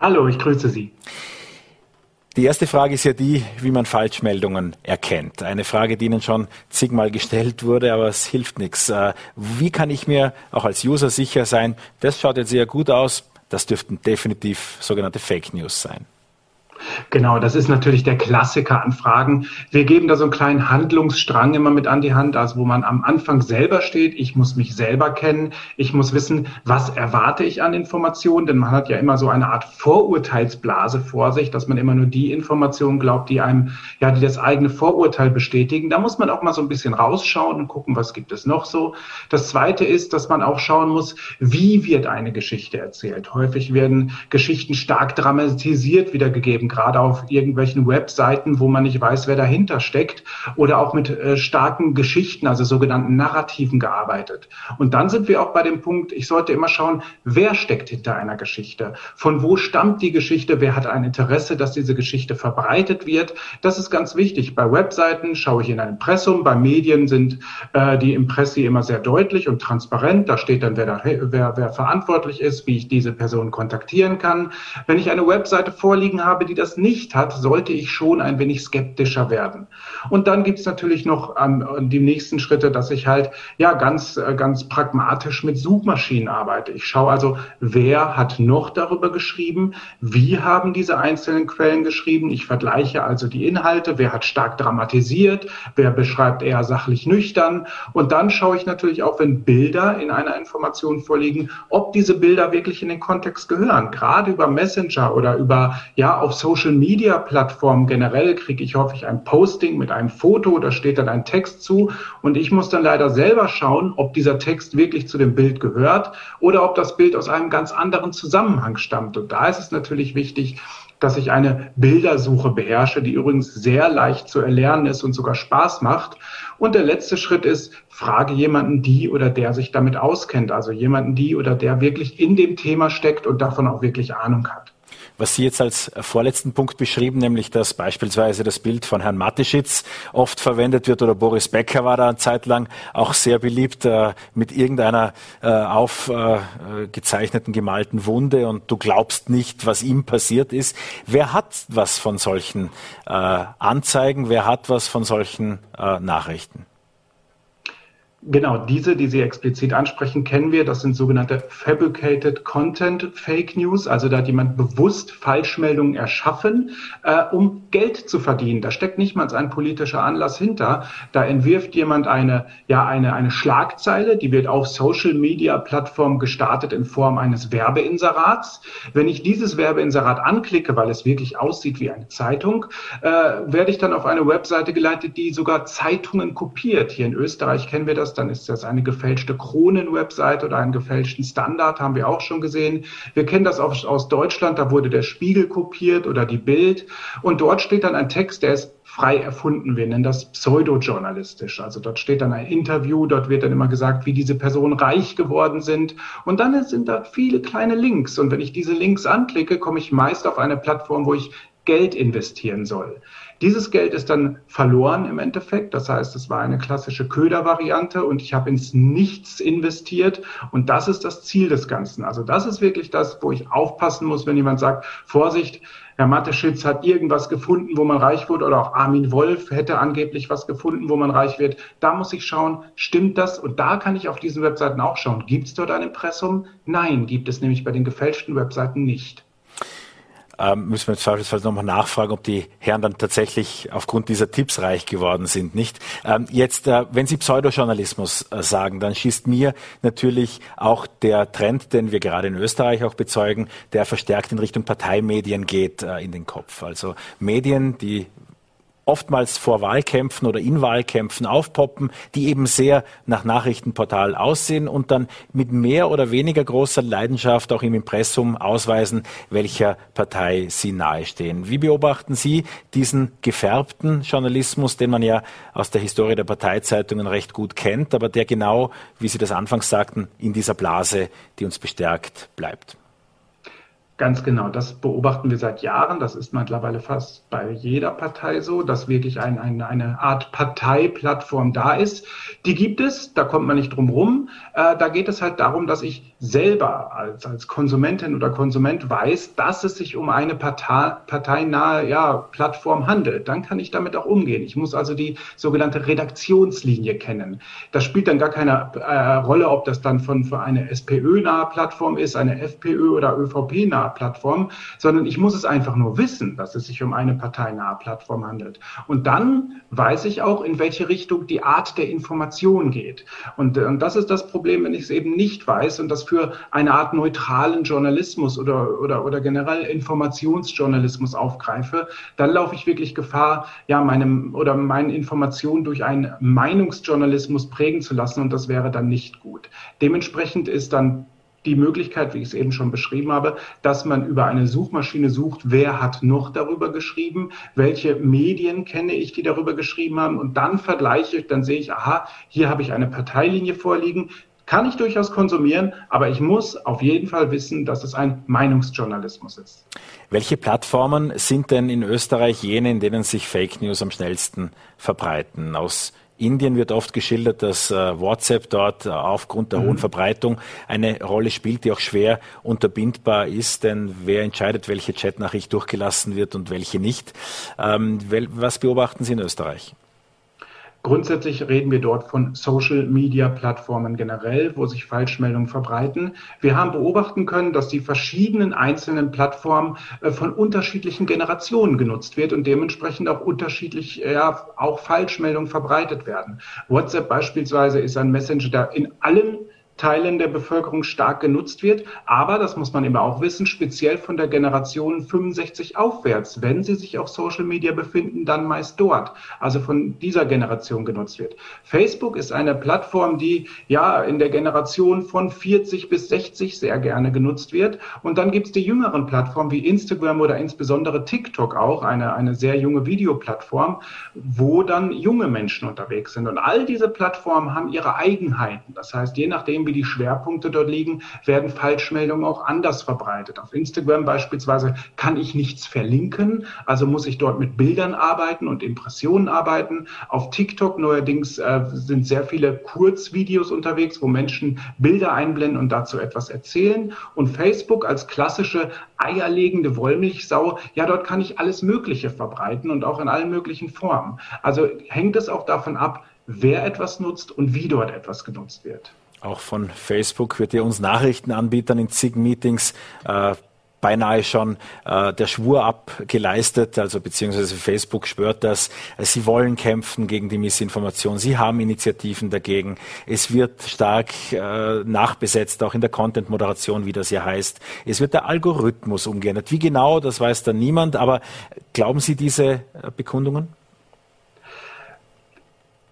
Hallo, ich grüße Sie. Die erste Frage ist ja die, wie man Falschmeldungen erkennt. Eine Frage, die Ihnen schon zigmal gestellt wurde, aber es hilft nichts. Äh, wie kann ich mir auch als User sicher sein, das schaut jetzt sehr gut aus, das dürften definitiv sogenannte Fake News sein. Genau, das ist natürlich der Klassiker an Fragen. Wir geben da so einen kleinen Handlungsstrang immer mit an die Hand, also wo man am Anfang selber steht. Ich muss mich selber kennen. Ich muss wissen, was erwarte ich an Informationen, denn man hat ja immer so eine Art Vorurteilsblase vor sich, dass man immer nur die Informationen glaubt, die einem, ja, die das eigene Vorurteil bestätigen. Da muss man auch mal so ein bisschen rausschauen und gucken, was gibt es noch so. Das zweite ist, dass man auch schauen muss, wie wird eine Geschichte erzählt. Häufig werden Geschichten stark dramatisiert wiedergegeben gerade auf irgendwelchen Webseiten, wo man nicht weiß, wer dahinter steckt oder auch mit äh, starken Geschichten, also sogenannten Narrativen gearbeitet. Und dann sind wir auch bei dem Punkt, ich sollte immer schauen, wer steckt hinter einer Geschichte? Von wo stammt die Geschichte? Wer hat ein Interesse, dass diese Geschichte verbreitet wird? Das ist ganz wichtig. Bei Webseiten schaue ich in ein Impressum, bei Medien sind äh, die Impressi immer sehr deutlich und transparent. Da steht dann, wer, da, wer, wer verantwortlich ist, wie ich diese Person kontaktieren kann. Wenn ich eine Webseite vorliegen habe, die das das nicht hat, sollte ich schon ein wenig skeptischer werden. Und dann gibt es natürlich noch ähm, die nächsten Schritte, dass ich halt ja ganz, äh, ganz pragmatisch mit Suchmaschinen arbeite. Ich schaue also, wer hat noch darüber geschrieben, wie haben diese einzelnen Quellen geschrieben. Ich vergleiche also die Inhalte, wer hat stark dramatisiert, wer beschreibt eher sachlich nüchtern. Und dann schaue ich natürlich auch, wenn Bilder in einer Information vorliegen, ob diese Bilder wirklich in den Kontext gehören. Gerade über Messenger oder über ja auf Social Social Media Plattformen generell kriege ich häufig ein Posting mit einem Foto, da steht dann ein Text zu und ich muss dann leider selber schauen, ob dieser Text wirklich zu dem Bild gehört oder ob das Bild aus einem ganz anderen Zusammenhang stammt. Und da ist es natürlich wichtig, dass ich eine Bildersuche beherrsche, die übrigens sehr leicht zu erlernen ist und sogar Spaß macht. Und der letzte Schritt ist, frage jemanden, die oder der sich damit auskennt, also jemanden, die oder der wirklich in dem Thema steckt und davon auch wirklich Ahnung hat was Sie jetzt als vorletzten Punkt beschrieben, nämlich dass beispielsweise das Bild von Herrn Mateschitz oft verwendet wird oder Boris Becker war da eine Zeit lang auch sehr beliebt äh, mit irgendeiner äh, aufgezeichneten, äh, gemalten Wunde und du glaubst nicht, was ihm passiert ist. Wer hat was von solchen äh, Anzeigen? Wer hat was von solchen äh, Nachrichten? Genau, diese, die Sie explizit ansprechen, kennen wir. Das sind sogenannte Fabricated Content Fake News. Also da hat jemand bewusst Falschmeldungen erschaffen, äh, um Geld zu verdienen. Da steckt nicht mal ein politischer Anlass hinter. Da entwirft jemand eine, ja, eine, eine Schlagzeile, die wird auf Social Media Plattformen gestartet in Form eines Werbeinserats. Wenn ich dieses Werbeinserat anklicke, weil es wirklich aussieht wie eine Zeitung, äh, werde ich dann auf eine Webseite geleitet, die sogar Zeitungen kopiert. Hier in Österreich kennen wir das dann ist das eine gefälschte Kronen-Website oder einen gefälschten Standard, haben wir auch schon gesehen. Wir kennen das auch aus Deutschland, da wurde der Spiegel kopiert oder die Bild und dort steht dann ein Text, der ist frei erfunden. Wir nennen das pseudojournalistisch. Also dort steht dann ein Interview, dort wird dann immer gesagt, wie diese Personen reich geworden sind. Und dann sind da viele kleine Links. Und wenn ich diese Links anklicke, komme ich meist auf eine Plattform, wo ich Geld investieren soll. Dieses Geld ist dann verloren im Endeffekt. Das heißt, es war eine klassische Ködervariante und ich habe ins Nichts investiert. Und das ist das Ziel des Ganzen. Also das ist wirklich das, wo ich aufpassen muss, wenn jemand sagt, Vorsicht, Herr Matteschitz hat irgendwas gefunden, wo man reich wird, oder auch Armin Wolf hätte angeblich was gefunden, wo man reich wird. Da muss ich schauen, stimmt das? Und da kann ich auf diesen Webseiten auch schauen. Gibt es dort ein Impressum? Nein, gibt es nämlich bei den gefälschten Webseiten nicht. Ähm, müssen wir im Zweifelsfall nochmal nachfragen, ob die Herren dann tatsächlich aufgrund dieser Tipps reich geworden sind, nicht? Ähm, jetzt, äh, wenn Sie Pseudojournalismus äh, sagen, dann schießt mir natürlich auch der Trend, den wir gerade in Österreich auch bezeugen, der verstärkt in Richtung Parteimedien geht, äh, in den Kopf. Also Medien, die oftmals vor Wahlkämpfen oder in Wahlkämpfen aufpoppen, die eben sehr nach Nachrichtenportal aussehen und dann mit mehr oder weniger großer Leidenschaft auch im Impressum ausweisen, welcher Partei sie nahestehen. Wie beobachten Sie diesen gefärbten Journalismus, den man ja aus der Historie der Parteizeitungen recht gut kennt, aber der genau, wie Sie das anfangs sagten, in dieser Blase, die uns bestärkt, bleibt? Ganz genau, das beobachten wir seit Jahren. Das ist mittlerweile fast bei jeder Partei so, dass wirklich ein, ein, eine Art Parteiplattform da ist. Die gibt es, da kommt man nicht drum rum. Äh, da geht es halt darum, dass ich selber als, als Konsumentin oder Konsument weiß, dass es sich um eine Partei, parteinahe ja, Plattform handelt. Dann kann ich damit auch umgehen. Ich muss also die sogenannte Redaktionslinie kennen. Das spielt dann gar keine äh, Rolle, ob das dann von, von eine SPÖ-nahe Plattform ist, eine FPÖ oder ÖVP-nahe Plattform, sondern ich muss es einfach nur wissen, dass es sich um eine parteinahe Plattform handelt. Und dann weiß ich auch, in welche Richtung die Art der Information geht. Und, und das ist das Problem, wenn ich es eben nicht weiß und das für eine Art neutralen Journalismus oder, oder, oder generell Informationsjournalismus aufgreife, dann laufe ich wirklich Gefahr, ja, meinem oder meine Informationen durch einen Meinungsjournalismus prägen zu lassen und das wäre dann nicht gut. Dementsprechend ist dann die Möglichkeit, wie ich es eben schon beschrieben habe, dass man über eine Suchmaschine sucht, wer hat noch darüber geschrieben, welche Medien kenne ich, die darüber geschrieben haben und dann vergleiche ich, dann sehe ich, aha, hier habe ich eine Parteilinie vorliegen, kann ich durchaus konsumieren, aber ich muss auf jeden Fall wissen, dass es ein Meinungsjournalismus ist. Welche Plattformen sind denn in Österreich jene, in denen sich Fake News am schnellsten verbreiten? Aus Indien wird oft geschildert, dass äh, WhatsApp dort äh, aufgrund der mhm. hohen Verbreitung eine Rolle spielt, die auch schwer unterbindbar ist, denn wer entscheidet, welche Chatnachricht durchgelassen wird und welche nicht? Ähm, was beobachten Sie in Österreich? Grundsätzlich reden wir dort von Social-Media-Plattformen generell, wo sich Falschmeldungen verbreiten. Wir haben beobachten können, dass die verschiedenen einzelnen Plattformen äh, von unterschiedlichen Generationen genutzt wird und dementsprechend auch unterschiedlich ja, auch Falschmeldungen verbreitet werden. WhatsApp beispielsweise ist ein Messenger, der in allen Teilen der Bevölkerung stark genutzt wird. Aber, das muss man immer auch wissen, speziell von der Generation 65 aufwärts, wenn sie sich auf Social Media befinden, dann meist dort, also von dieser Generation genutzt wird. Facebook ist eine Plattform, die ja in der Generation von 40 bis 60 sehr gerne genutzt wird. Und dann gibt es die jüngeren Plattformen wie Instagram oder insbesondere TikTok auch, eine, eine sehr junge Videoplattform, wo dann junge Menschen unterwegs sind. Und all diese Plattformen haben ihre Eigenheiten. Das heißt, je nachdem, wie die Schwerpunkte dort liegen, werden Falschmeldungen auch anders verbreitet. Auf Instagram beispielsweise kann ich nichts verlinken, also muss ich dort mit Bildern arbeiten und Impressionen arbeiten. Auf TikTok neuerdings äh, sind sehr viele Kurzvideos unterwegs, wo Menschen Bilder einblenden und dazu etwas erzählen. Und Facebook als klassische eierlegende Wollmilchsau, ja, dort kann ich alles Mögliche verbreiten und auch in allen möglichen Formen. Also hängt es auch davon ab, wer etwas nutzt und wie dort etwas genutzt wird. Auch von Facebook wird ja uns Nachrichtenanbietern in zig Meetings äh, beinahe schon äh, der Schwur abgeleistet, also beziehungsweise Facebook schwört das. Sie wollen kämpfen gegen die Missinformation. Sie haben Initiativen dagegen. Es wird stark äh, nachbesetzt, auch in der Content-Moderation, wie das ja heißt. Es wird der Algorithmus umgeändert. Wie genau, das weiß dann niemand. Aber glauben Sie diese äh, Bekundungen?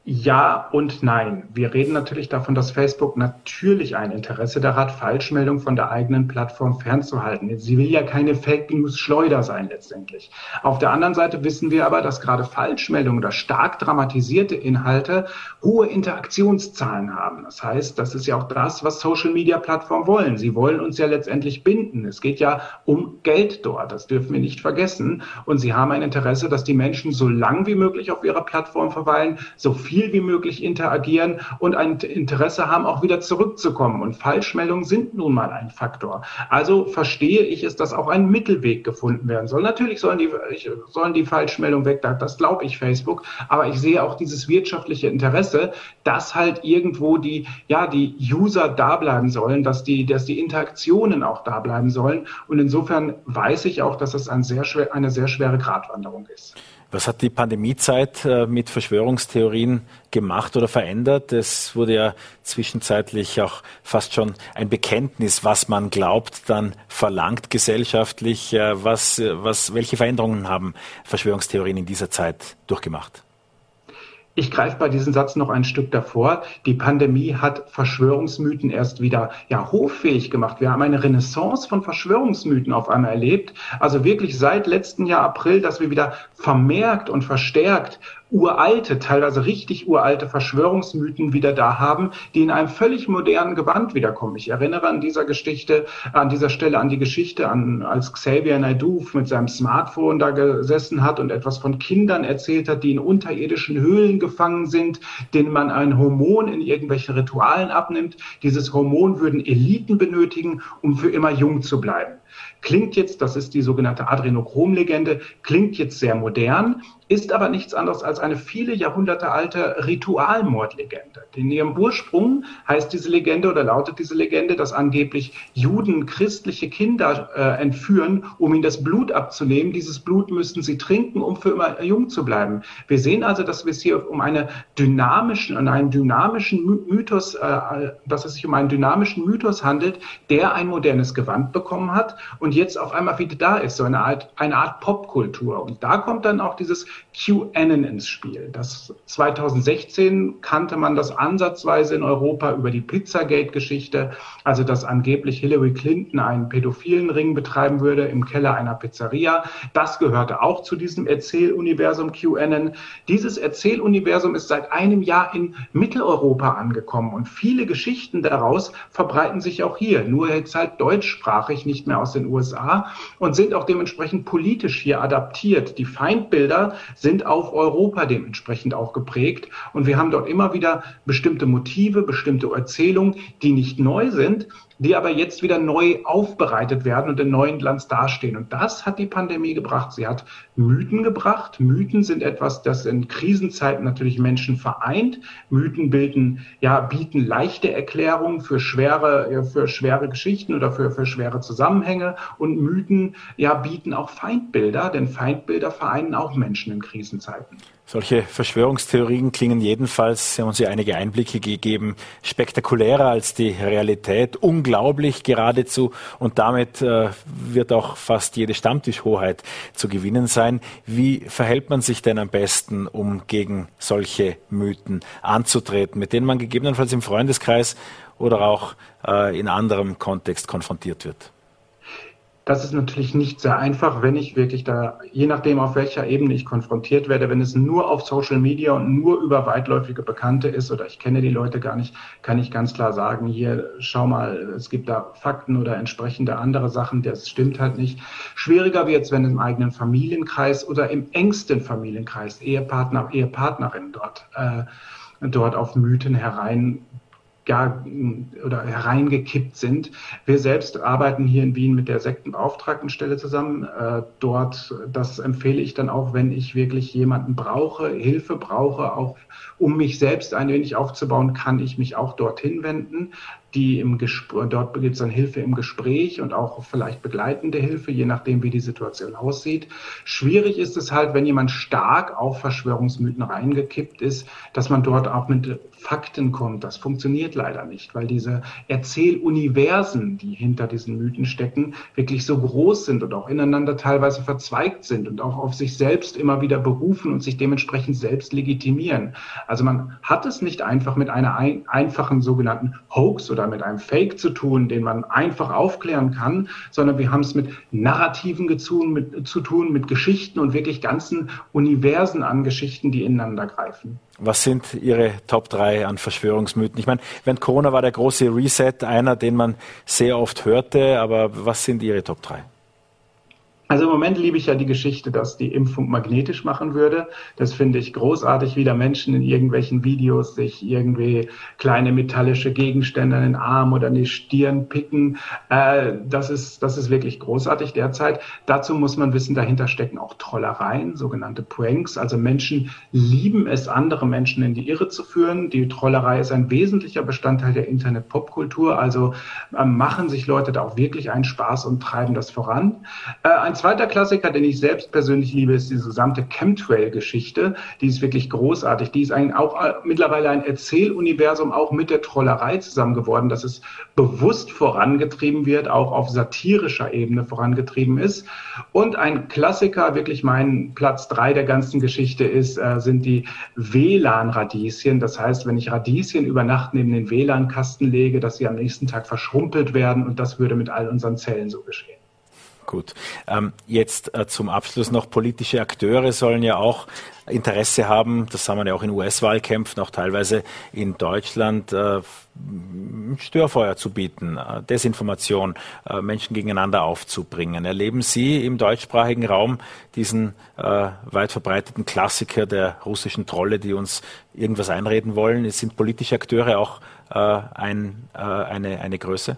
Ja und nein. Wir reden natürlich davon, dass Facebook natürlich ein Interesse daran hat, Falschmeldungen von der eigenen Plattform fernzuhalten. Sie will ja keine Fake News Schleuder sein letztendlich. Auf der anderen Seite wissen wir aber, dass gerade Falschmeldungen oder stark dramatisierte Inhalte hohe Interaktionszahlen haben. Das heißt, das ist ja auch das, was Social Media Plattformen wollen. Sie wollen uns ja letztendlich binden. Es geht ja um Geld dort. Das dürfen wir nicht vergessen. Und sie haben ein Interesse, dass die Menschen so lang wie möglich auf ihrer Plattform verweilen, so viel viel wie möglich interagieren und ein Interesse haben, auch wieder zurückzukommen. Und Falschmeldungen sind nun mal ein Faktor. Also verstehe ich es, dass auch ein Mittelweg gefunden werden soll. Natürlich sollen die, sollen die Falschmeldungen weg, das glaube ich Facebook, aber ich sehe auch dieses wirtschaftliche Interesse, dass halt irgendwo die, ja, die User da bleiben sollen, dass die, dass die Interaktionen auch da bleiben sollen. Und insofern weiß ich auch, dass es ein sehr schwer, eine sehr schwere Gratwanderung ist. Was hat die Pandemiezeit äh, mit Verschwörungstheorien gemacht oder verändert? Es wurde ja zwischenzeitlich auch fast schon ein Bekenntnis, was man glaubt, dann verlangt gesellschaftlich. Äh, was, was, welche Veränderungen haben Verschwörungstheorien in dieser Zeit durchgemacht? Ich greife bei diesem Satz noch ein Stück davor. Die Pandemie hat Verschwörungsmythen erst wieder ja, hoffähig gemacht. Wir haben eine Renaissance von Verschwörungsmythen auf einmal erlebt. Also wirklich seit letzten Jahr April, dass wir wieder vermerkt und verstärkt uralte, teilweise richtig uralte Verschwörungsmythen wieder da haben, die in einem völlig modernen Gewand wiederkommen. Ich erinnere an dieser Geschichte, an dieser Stelle an die Geschichte, an als Xavier Naidoo mit seinem Smartphone da gesessen hat und etwas von Kindern erzählt hat, die in unterirdischen Höhlen gefangen sind, denen man ein Hormon in irgendwelchen Ritualen abnimmt. Dieses Hormon würden Eliten benötigen, um für immer jung zu bleiben. Klingt jetzt, das ist die sogenannte Adrenochrom-Legende, klingt jetzt sehr modern, ist aber nichts anderes als eine viele Jahrhunderte alte Ritualmordlegende. In ihrem Ursprung heißt diese Legende oder lautet diese Legende, dass angeblich Juden christliche Kinder äh, entführen, um ihnen das Blut abzunehmen. Dieses Blut müssten sie trinken, um für immer jung zu bleiben. Wir sehen also, dass es hier um eine dynamischen, um einen dynamischen Mythos, äh, dass es sich um einen dynamischen Mythos handelt, der ein modernes Gewand bekommen hat und jetzt auf einmal wieder da ist, so eine Art, eine Art Popkultur. Und da kommt dann auch dieses QAnon ins Spiel. Das 2016 kannte man das ansatzweise in Europa über die Pizzagate-Geschichte, also dass angeblich Hillary Clinton einen pädophilen Ring betreiben würde im Keller einer Pizzeria. Das gehörte auch zu diesem Erzähluniversum QAnon. Dieses Erzähluniversum ist seit einem Jahr in Mitteleuropa angekommen und viele Geschichten daraus verbreiten sich auch hier, nur jetzt halt deutschsprachig, nicht mehr aus den USA und sind auch dementsprechend politisch hier adaptiert. Die Feindbilder sind auf Europa dementsprechend auch geprägt. Und wir haben dort immer wieder bestimmte Motive, bestimmte Erzählungen, die nicht neu sind, die aber jetzt wieder neu aufbereitet werden und in neuen Glanz dastehen. Und das hat die Pandemie gebracht. Sie hat Mythen gebracht. Mythen sind etwas, das in Krisenzeiten natürlich Menschen vereint. Mythen bilden, ja, bieten leichte Erklärungen für schwere, für schwere Geschichten oder für, für schwere Zusammenhänge. Und Mythen, ja, bieten auch Feindbilder, denn Feindbilder vereinen auch Menschen in Krisenzeiten. Solche Verschwörungstheorien klingen jedenfalls, Sie haben uns ja einige Einblicke gegeben, spektakulärer als die Realität, unglaublich geradezu und damit äh, wird auch fast jede Stammtischhoheit zu gewinnen sein. Wie verhält man sich denn am besten, um gegen solche Mythen anzutreten, mit denen man gegebenenfalls im Freundeskreis oder auch äh, in anderem Kontext konfrontiert wird? Das ist natürlich nicht sehr einfach, wenn ich wirklich da, je nachdem auf welcher Ebene ich konfrontiert werde, wenn es nur auf Social Media und nur über weitläufige Bekannte ist oder ich kenne die Leute gar nicht, kann ich ganz klar sagen, hier, schau mal, es gibt da Fakten oder entsprechende andere Sachen, das stimmt halt nicht. Schwieriger wird es, wenn im eigenen Familienkreis oder im engsten Familienkreis Ehepartner, Ehepartnerin dort, äh, dort auf Mythen herein gar oder hereingekippt sind. Wir selbst arbeiten hier in Wien mit der Sektenbeauftragtenstelle zusammen. Äh, dort, das empfehle ich dann auch, wenn ich wirklich jemanden brauche, Hilfe brauche, auch um mich selbst ein wenig aufzubauen, kann ich mich auch dorthin wenden die im Gespräch, dort gibt es dann Hilfe im Gespräch und auch vielleicht begleitende Hilfe, je nachdem, wie die Situation aussieht. Schwierig ist es halt, wenn jemand stark auf Verschwörungsmythen reingekippt ist, dass man dort auch mit Fakten kommt. Das funktioniert leider nicht, weil diese Erzähluniversen, die hinter diesen Mythen stecken, wirklich so groß sind und auch ineinander teilweise verzweigt sind und auch auf sich selbst immer wieder berufen und sich dementsprechend selbst legitimieren. Also man hat es nicht einfach mit einer ein, einfachen sogenannten Hoax oder mit einem Fake zu tun, den man einfach aufklären kann, sondern wir haben es mit Narrativen gezun, mit, zu tun, mit Geschichten und wirklich ganzen Universen an Geschichten, die ineinander greifen. Was sind Ihre Top 3 an Verschwörungsmythen? Ich meine, während Corona war der große Reset einer, den man sehr oft hörte, aber was sind Ihre Top 3? Also im Moment liebe ich ja die Geschichte, dass die Impfung magnetisch machen würde. Das finde ich großartig, wie da Menschen in irgendwelchen Videos sich irgendwie kleine metallische Gegenstände in den Arm oder in die Stirn picken. Äh, das, ist, das ist wirklich großartig derzeit. Dazu muss man wissen, dahinter stecken auch Trollereien, sogenannte Pranks. Also Menschen lieben es, andere Menschen in die Irre zu führen. Die Trollerei ist ein wesentlicher Bestandteil der Internet-Popkultur. Also äh, machen sich Leute da auch wirklich einen Spaß und treiben das voran. Äh, ein zweiter Klassiker, den ich selbst persönlich liebe, ist diese gesamte Chemtrail-Geschichte. Die ist wirklich großartig. Die ist ein, auch äh, mittlerweile ein Erzähluniversum, auch mit der Trollerei zusammen geworden, dass es bewusst vorangetrieben wird, auch auf satirischer Ebene vorangetrieben ist. Und ein Klassiker, wirklich mein Platz drei der ganzen Geschichte ist, äh, sind die WLAN-Radieschen. Das heißt, wenn ich Radieschen über Nacht neben den WLAN-Kasten lege, dass sie am nächsten Tag verschrumpelt werden und das würde mit all unseren Zellen so geschehen. Gut. Ähm, jetzt äh, zum Abschluss noch politische Akteure sollen ja auch Interesse haben, das haben wir ja auch in US-Wahlkämpfen, auch teilweise in Deutschland, äh, Störfeuer zu bieten, äh, Desinformation, äh, Menschen gegeneinander aufzubringen. Erleben Sie im deutschsprachigen Raum diesen äh, weit verbreiteten Klassiker der russischen Trolle, die uns irgendwas einreden wollen? Sind politische Akteure auch äh, ein, eine, eine Größe?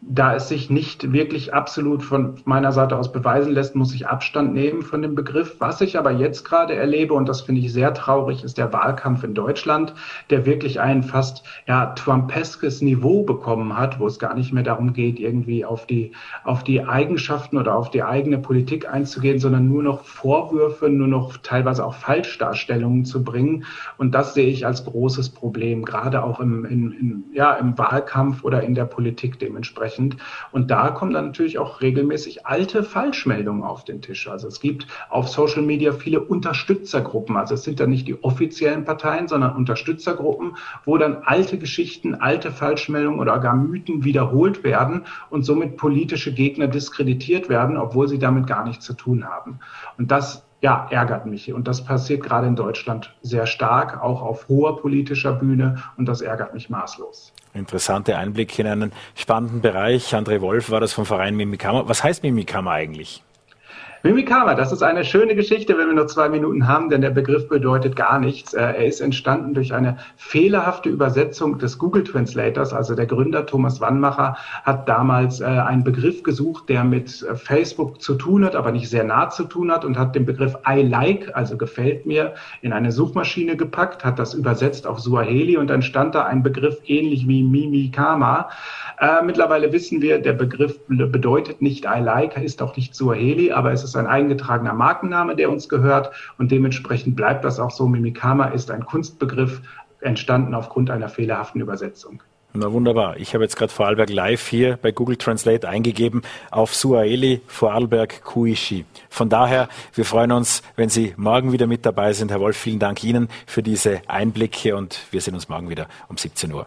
Da es sich nicht wirklich absolut von meiner Seite aus beweisen lässt, muss ich Abstand nehmen von dem Begriff. Was ich aber jetzt gerade erlebe, und das finde ich sehr traurig, ist der Wahlkampf in Deutschland, der wirklich ein fast ja, Trumpeskes Niveau bekommen hat, wo es gar nicht mehr darum geht, irgendwie auf die, auf die Eigenschaften oder auf die eigene Politik einzugehen, sondern nur noch Vorwürfe, nur noch teilweise auch Falschdarstellungen zu bringen. Und das sehe ich als großes Problem, gerade auch im, in, in, ja, im Wahlkampf oder in der Politik dementsprechend entsprechend. Und da kommen dann natürlich auch regelmäßig alte Falschmeldungen auf den Tisch. Also es gibt auf Social Media viele Unterstützergruppen. Also es sind dann nicht die offiziellen Parteien, sondern Unterstützergruppen, wo dann alte Geschichten, alte Falschmeldungen oder gar Mythen wiederholt werden und somit politische Gegner diskreditiert werden, obwohl sie damit gar nichts zu tun haben. Und das ja, ärgert mich. Und das passiert gerade in Deutschland sehr stark, auch auf hoher politischer Bühne. Und das ärgert mich maßlos. Interessante Einblicke in einen spannenden Bereich. André Wolf war das vom Verein Mimikama. Was heißt Mimikama eigentlich? Mimikama, das ist eine schöne Geschichte, wenn wir nur zwei Minuten haben, denn der Begriff bedeutet gar nichts. Äh, er ist entstanden durch eine fehlerhafte Übersetzung des Google Translators. Also der Gründer Thomas Wannmacher hat damals äh, einen Begriff gesucht, der mit äh, Facebook zu tun hat, aber nicht sehr nah zu tun hat und hat den Begriff I like, also gefällt mir, in eine Suchmaschine gepackt, hat das übersetzt auf Suaheli und dann stand da ein Begriff ähnlich wie Mimikama. Mittlerweile wissen wir, der Begriff bedeutet nicht I like, ist auch nicht Suaheli, aber es ist ein eingetragener Markenname, der uns gehört und dementsprechend bleibt das auch so. Mimikama ist ein Kunstbegriff, entstanden aufgrund einer fehlerhaften Übersetzung. Na wunderbar. Ich habe jetzt gerade Vorarlberg live hier bei Google Translate eingegeben auf Suaheli Vorarlberg Kuishi. Von daher, wir freuen uns, wenn Sie morgen wieder mit dabei sind. Herr Wolf, vielen Dank Ihnen für diese Einblicke und wir sehen uns morgen wieder um 17 Uhr.